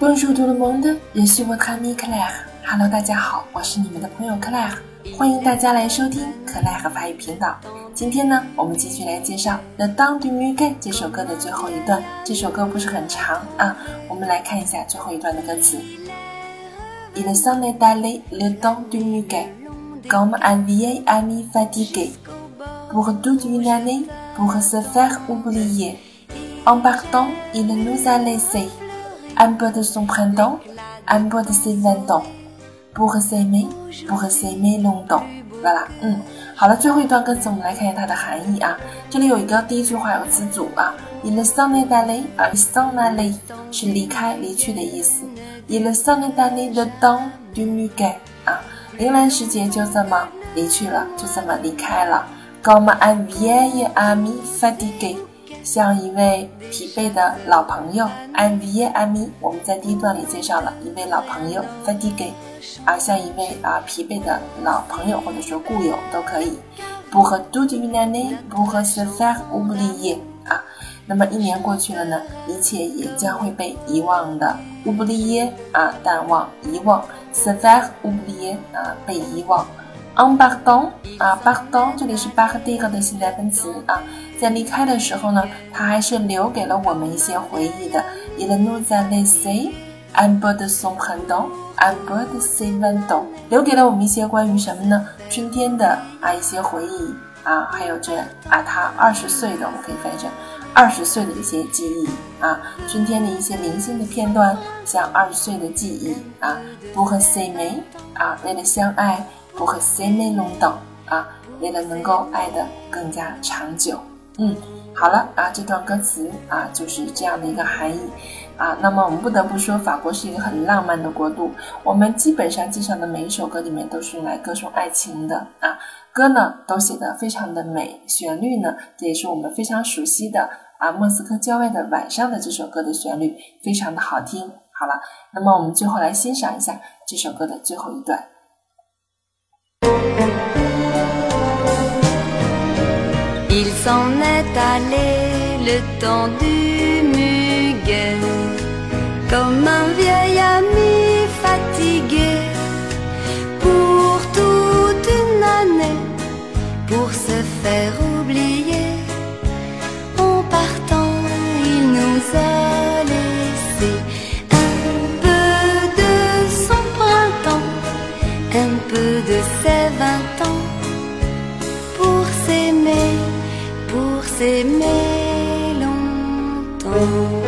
Bonjour tout le monde, je suis votre ami Claire. Hello，大家好，我是你们的朋友 Claire，欢迎大家来收听可奈和法语频道。今天呢，我们继续来介绍《The Dawn du Muguet》这首歌的最后一段。这首歌不是很长啊，我们来看一下最后一段的歌词。Il s'en est allé le temps du muguet, comme un vieil ami fatigué, pour toute une année, pour se faire oublier. En partant, il nous a laissé un peu de son printemps, un peu de ses vingt ans, pour s'aimer, pour s'aimer longtemps. 对了，嗯，好了，最后一段歌词我们来看一下它的含义啊。这里有一个第一句话有词组啊，il s'en est allé，啊，s'en allé 是离开、离去的意思。il s'en est allé le temps du muguet，啊，铃兰时节就这么离去了，就这么离开了。comme un vieil ami fatigué。像一位疲惫的老朋友。安 m 耶安 e 我们在第一段里介绍了一位老朋友 f a d i g 啊，像一位啊疲惫的老朋友或者说故友都可以。不和 d o d u n a n e b u h s e f a r u b l i e 啊，那么一年过去了呢，一切也将会被遗忘的。u b l i e 啊，淡忘、遗忘 s e f a r u b l i e 啊，被遗忘。En partant，啊，partant，这里是 partir 的现在分词啊，在离开的时候呢，它还是留给了我们一些回忆的。Il nous a laissé un peu de son printemps，un peu de ses vingt ans，留给了我们一些关于什么呢？春天的啊一些回忆啊，还有这啊他二十岁的，我们可以翻译成二十岁的一些记忆啊，春天的一些零星的片段，像二十岁的记忆啊。不和 C 梅啊，为了相爱。不和 say me long 等啊，为了能够爱的更加长久。嗯，好了啊，这段歌词啊就是这样的一个含义啊。那么我们不得不说，法国是一个很浪漫的国度。我们基本上介绍的每一首歌里面都是用来歌颂爱情的啊，歌呢都写得非常的美，旋律呢这也是我们非常熟悉的啊莫斯科郊外的晚上的这首歌的旋律非常的好听。好了，那么我们最后来欣赏一下这首歌的最后一段。Il s'en est allé le temps du muguet, comme un vieil ami fatigué pour toute une année, pour se faire oublier. de ses vingt ans pour s'aimer, pour s'aimer longtemps.